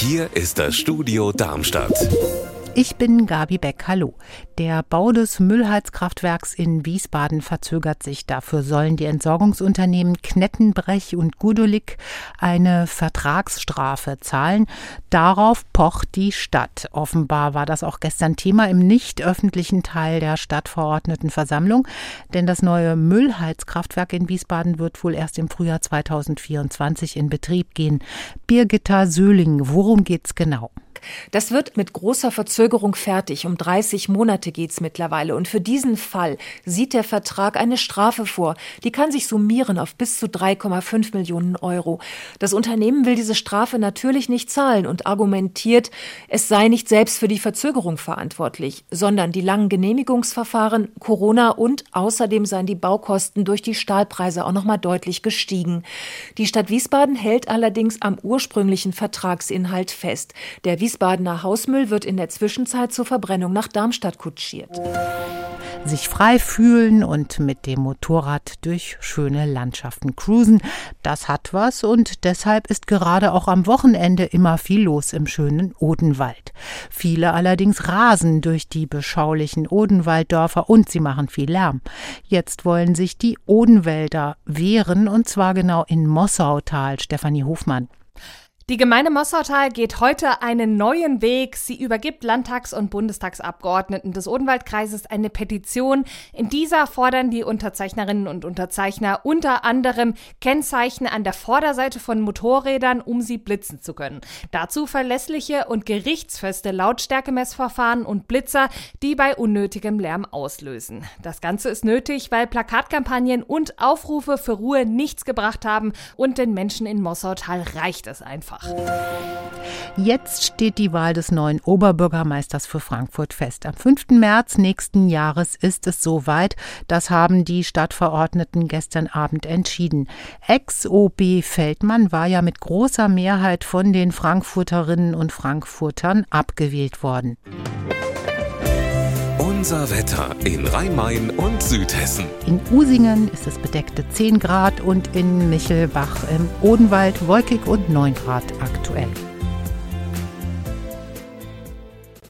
Hier ist das Studio Darmstadt. Ich bin Gabi Beck. Hallo. Der Bau des Müllheizkraftwerks in Wiesbaden verzögert sich. Dafür sollen die Entsorgungsunternehmen Knettenbrech und Gudolik eine Vertragsstrafe zahlen. Darauf pocht die Stadt. Offenbar war das auch gestern Thema im nicht öffentlichen Teil der Stadtverordnetenversammlung, denn das neue Müllheizkraftwerk in Wiesbaden wird wohl erst im Frühjahr 2024 in Betrieb gehen. Birgitta Söhling, worum geht's genau? Das wird mit großer Verzögerung fertig. Um 30 Monate geht's mittlerweile. Und für diesen Fall sieht der Vertrag eine Strafe vor. Die kann sich summieren auf bis zu 3,5 Millionen Euro. Das Unternehmen will diese Strafe natürlich nicht zahlen und argumentiert, es sei nicht selbst für die Verzögerung verantwortlich, sondern die langen Genehmigungsverfahren, Corona und außerdem seien die Baukosten durch die Stahlpreise auch noch mal deutlich gestiegen. Die Stadt Wiesbaden hält allerdings am ursprünglichen Vertragsinhalt fest. Der Wiesbadener Hausmüll wird in der Zwischenzeit zur Verbrennung nach Darmstadt kutschiert. Sich frei fühlen und mit dem Motorrad durch schöne Landschaften cruisen, das hat was und deshalb ist gerade auch am Wochenende immer viel los im schönen Odenwald. Viele allerdings rasen durch die beschaulichen Odenwalddörfer und sie machen viel Lärm. Jetzt wollen sich die Odenwälder wehren und zwar genau in Mossautal. Stefanie Hofmann. Die Gemeinde Mossautal geht heute einen neuen Weg. Sie übergibt Landtags- und Bundestagsabgeordneten des Odenwaldkreises eine Petition. In dieser fordern die Unterzeichnerinnen und Unterzeichner unter anderem Kennzeichen an der Vorderseite von Motorrädern, um sie blitzen zu können. Dazu verlässliche und gerichtsfeste Lautstärkemessverfahren und Blitzer, die bei unnötigem Lärm auslösen. Das Ganze ist nötig, weil Plakatkampagnen und Aufrufe für Ruhe nichts gebracht haben und den Menschen in Mossautal reicht es einfach einfach. Jetzt steht die Wahl des neuen Oberbürgermeisters für Frankfurt fest. Am 5. März nächsten Jahres ist es soweit. Das haben die Stadtverordneten gestern Abend entschieden. Ex-OB Feldmann war ja mit großer Mehrheit von den Frankfurterinnen und Frankfurtern abgewählt worden. Unser Wetter in Rhein-Main und Südhessen. In Usingen ist es bedeckte 10 Grad und in Michelbach im Odenwald wolkig und 9 Grad aktuell.